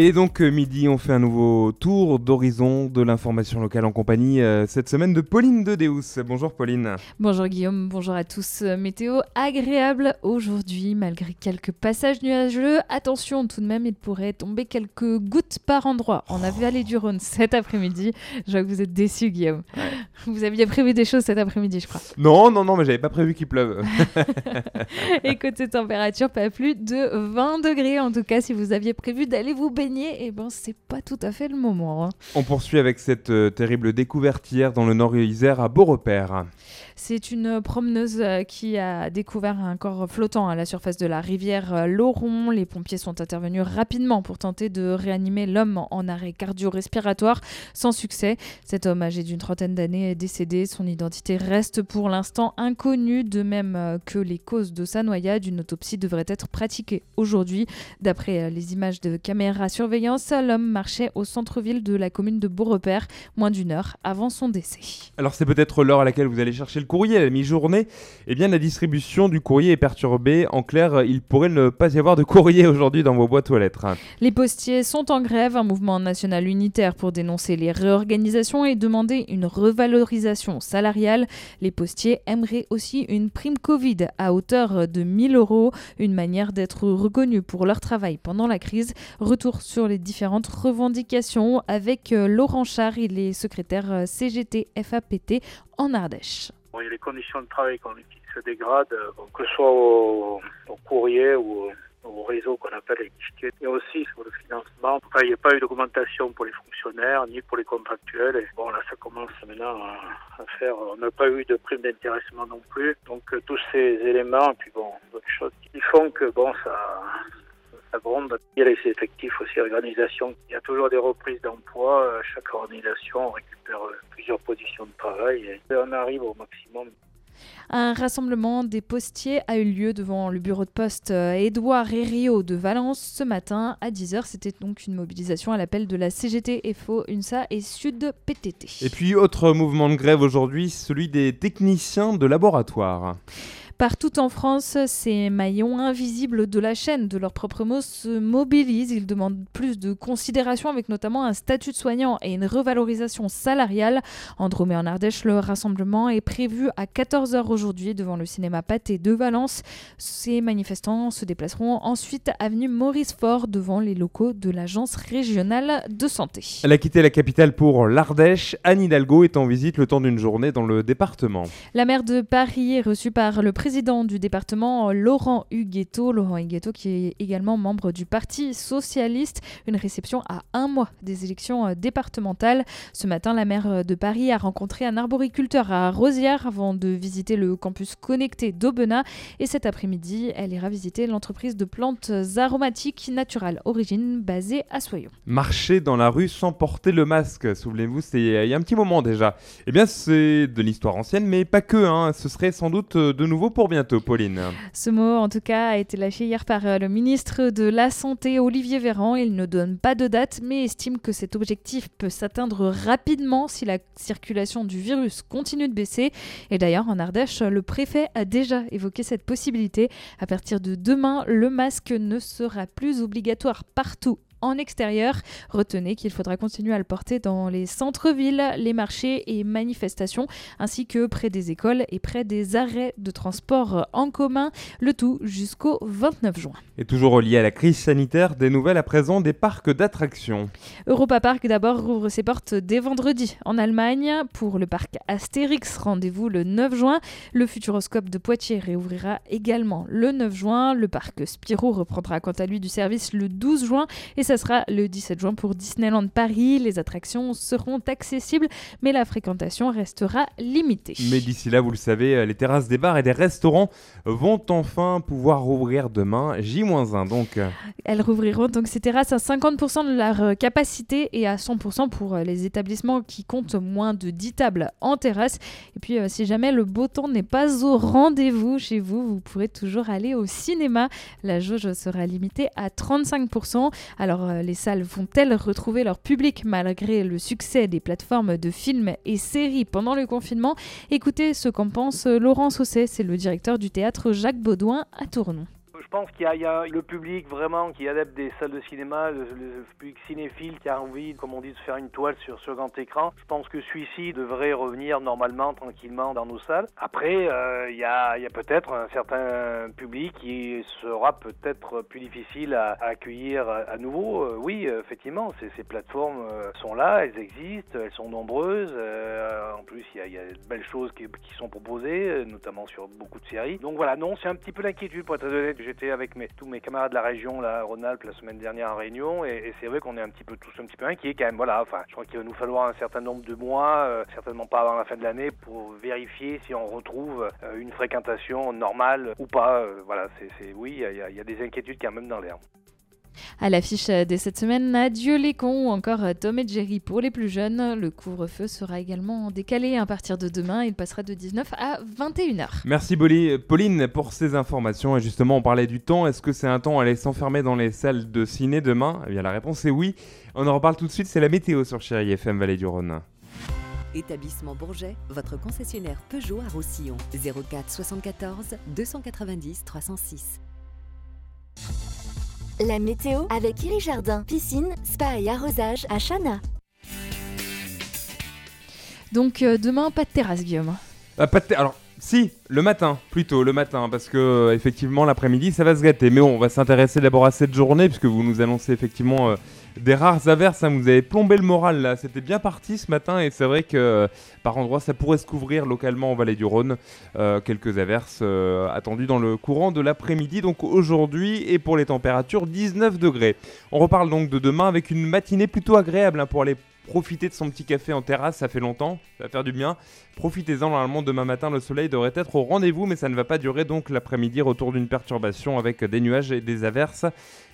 Et donc euh, midi, on fait un nouveau tour d'horizon de l'information locale en compagnie euh, cette semaine de Pauline de Deus. Bonjour Pauline. Bonjour Guillaume, bonjour à tous. Euh, météo agréable aujourd'hui malgré quelques passages nuageux. Attention tout de même, il pourrait tomber quelques gouttes par endroit en vallée du Rhône cet après-midi. Je vois que vous êtes déçu Guillaume. Vous aviez prévu des choses cet après-midi, je crois. Non, non, non, mais j'avais pas prévu qu'il pleuve. Et côté température, pas plus de 20 degrés en tout cas si vous aviez prévu d'aller vous baigner, et ben c'est pas tout à fait le moment. Hein. On poursuit avec cette euh, terrible découverte hier dans le Nord-Isère à Beaurepaire. C'est une promeneuse euh, qui a découvert un corps flottant à la surface de la rivière euh, Lauron. Les pompiers sont intervenus rapidement pour tenter de réanimer l'homme en arrêt cardio-respiratoire sans succès. Cet homme âgé d'une trentaine d'années est décédé. Son identité reste pour l'instant inconnue, de même que les causes de sa noyade. Une autopsie devrait être pratiquée aujourd'hui. D'après les images de caméras surveillance, l'homme marchait au centre-ville de la commune de Beaurepaire, moins d'une heure avant son décès. Alors c'est peut-être l'heure à laquelle vous allez chercher le courrier à la mi-journée. Eh bien la distribution du courrier est perturbée. En clair, il pourrait ne pas y avoir de courrier aujourd'hui dans vos boîtes aux lettres. Les postiers sont en grève, un mouvement national unitaire pour dénoncer les réorganisations et demander une revalorisation salariale. Les postiers aimeraient aussi une prime Covid à hauteur de 1000 euros, une manière d'être reconnus pour leur travail pendant la crise. Retour sur les différentes revendications avec euh, Laurent Char, il est secrétaire euh, CGT FAPT en Ardèche. Il y a les conditions de travail qui se dégradent, euh, que ce soit au, courrier ou au réseau qu'on appelle les guichets. Et aussi sur le financement, il n'y a pas eu d'augmentation pour les fonctionnaires ni pour les contractuels. Bon, là, ça commence maintenant à, faire. On n'a pas eu de prime d'intéressement non plus. Donc, tous ces éléments, puis bon, d'autres choses qui font que bon, ça, il y a les effectifs aussi, organisation. Il y a toujours des reprises d'emploi. Euh, chaque organisation récupère euh, plusieurs positions de travail et on arrive au maximum. Un rassemblement des postiers a eu lieu devant le bureau de poste euh, Édouard Herriot de Valence ce matin à 10h. C'était donc une mobilisation à l'appel de la CGT, FO, UNSA et Sud PTT. Et puis, autre mouvement de grève aujourd'hui, celui des techniciens de laboratoire. Partout en France, ces maillons invisibles de la chaîne, de leurs propres mots, se mobilisent. Ils demandent plus de considération avec notamment un statut de soignant et une revalorisation salariale. En Drôme et en Ardèche, le rassemblement est prévu à 14h aujourd'hui devant le cinéma Pâté de Valence. Ces manifestants se déplaceront ensuite avenue Maurice Fort devant les locaux de l'Agence régionale de santé. Elle a quitté la capitale pour l'Ardèche. Anne Hidalgo est en visite le temps d'une journée dans le département. La maire de Paris est reçue par le président président du département, Laurent Huguetto. Laurent Huguetto qui est également membre du Parti socialiste. Une réception à un mois des élections euh, départementales. Ce matin, la maire euh, de Paris a rencontré un arboriculteur à Rosière avant de visiter le campus connecté d'Aubenas. Et cet après-midi, elle ira visiter l'entreprise de plantes aromatiques naturelles origine basée à Soyons. Marcher dans la rue sans porter le masque, souvenez-vous, c'est il y a un petit moment déjà. Eh bien, c'est de l'histoire ancienne, mais pas que. Hein. Ce serait sans doute euh, de nouveau pour bientôt, Pauline. Ce mot, en tout cas, a été lâché hier par euh, le ministre de la Santé, Olivier Véran. Il ne donne pas de date, mais estime que cet objectif peut s'atteindre rapidement si la circulation du virus continue de baisser. Et d'ailleurs, en Ardèche, le préfet a déjà évoqué cette possibilité. À partir de demain, le masque ne sera plus obligatoire partout en extérieur. Retenez qu'il faudra continuer à le porter dans les centres-villes, les marchés et manifestations, ainsi que près des écoles et près des arrêts de transport en commun, le tout jusqu'au 29 juin. Et toujours lié à la crise sanitaire, des nouvelles à présent des parcs d'attractions. Europa Park d'abord rouvre ses portes dès vendredi en Allemagne. Pour le parc Astérix, rendez-vous le 9 juin. Le Futuroscope de Poitiers réouvrira également le 9 juin. Le parc Spirou reprendra quant à lui du service le 12 juin et ça sera le 17 juin pour Disneyland Paris. Les attractions seront accessibles, mais la fréquentation restera limitée. Mais d'ici là, vous le savez, les terrasses des bars et des restaurants vont enfin pouvoir rouvrir demain, J-1 donc. Elles rouvriront donc ces terrasses à 50% de leur euh, capacité et à 100% pour euh, les établissements qui comptent moins de 10 tables en terrasse. Et puis, euh, si jamais le beau temps n'est pas au rendez-vous chez vous, vous pourrez toujours aller au cinéma. La jauge sera limitée à 35%. Alors, euh, les salles vont-elles retrouver leur public malgré le succès des plateformes de films et séries pendant le confinement? Écoutez ce qu'en pense Laurent Sausset, c'est le directeur du théâtre Jacques Baudouin à Tournon Je pense qu'il y, a le public vraiment qui adepte des salles de cinéma, le, public cinéphile qui a envie, comme on dit, de faire une toile sur ce grand écran. Je pense que celui-ci devrait revenir normalement, tranquillement dans nos salles. Après, euh, il y a, peut-être un certain public qui sera peut-être plus difficile à, accueillir à, nouveau. Euh, oui, effectivement, ces, plateformes sont là, elles existent, elles sont nombreuses. en plus, il y, a, de belles choses qui, sont proposées, notamment sur beaucoup de séries. Donc voilà, non, c'est un petit peu l'inquiétude pour être honnête. Avec tous mes camarades de la région, là, Rhône-Alpes, la semaine dernière en Réunion, et, c'est vrai qu'on est un petit peu tous un petit peu inquiets quand même. Voilà, enfin, je crois qu'il va nous falloir un certain nombre de mois, euh, certainement pas avant la fin de l'année, pour vérifier si on retrouve euh, une fréquentation normale ou pas. Euh, voilà, c'est oui, il y, y, a des inquiétudes quand même dans l'air. À l'affiche de cette semaine, Adieu les cons ou encore Tom et Jerry pour les plus jeunes. Le couvre-feu sera également décalé à partir de demain. Il passera de 19 à 21h. Merci Pauline pour ces informations. Et justement, on parlait du temps. Est-ce que c'est un temps à aller s'enfermer dans les salles de ciné demain? Eh bien, la réponse est oui. On en reparle tout de suite. C'est la météo sur Chérie FM Vallée du Rhône. Établissement Bourget, votre concessionnaire Peugeot à Roussillon. 04 74 290 306. La météo avec Iri Jardin, piscine, spa et arrosage à Chana. Donc euh, demain, pas de terrasse, Guillaume. Ah, pas de Alors, si, le matin, plutôt le matin, parce que euh, effectivement l'après-midi ça va se gâter. Mais bon, on va s'intéresser d'abord à cette journée, puisque vous nous annoncez effectivement euh, des rares averses. Hein, vous avez plombé le moral là, c'était bien parti ce matin, et c'est vrai que par endroits ça pourrait se couvrir localement en vallée du Rhône. quelques averses attendues dans le courant de l'après-midi, donc aujourd'hui, et pour les températures 19 degrés. On reparle donc de demain avec une matinée plutôt agréable hein, pour aller Profitez de son petit café en terrasse, ça fait longtemps, ça va faire du bien. Profitez-en, normalement demain matin le soleil devrait être au rendez-vous, mais ça ne va pas durer donc l'après-midi, retour d'une perturbation avec des nuages et des averses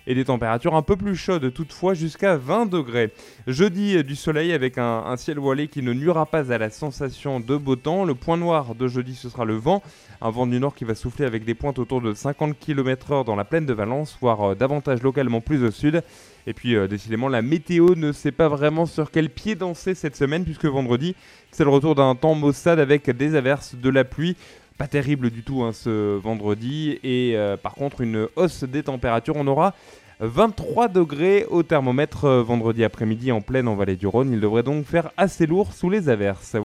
et des températures un peu plus chaudes toutefois jusqu'à 20 degrés. Jeudi du soleil avec un, ciel voilé qui ne nuira pas à la sensation de beau temps. Le point noir de jeudi ce sera le vent, un vent du nord qui va souffler avec des pointes autour de 50 km/h dans la plaine de Valence, voire euh, davantage localement plus au sud. Et puis euh, décidément la météo ne sait pas vraiment sur quel pied danser cette semaine puisque vendredi c'est le retour d'un temps maussade avec des averses, de la pluie. Pas terrible du tout hein, ce vendredi et euh, par contre une hausse des températures. On aura 23 degrés au thermomètre euh, vendredi après-midi en pleine en vallée du Rhône. Il devrait donc faire assez lourd sous les averses.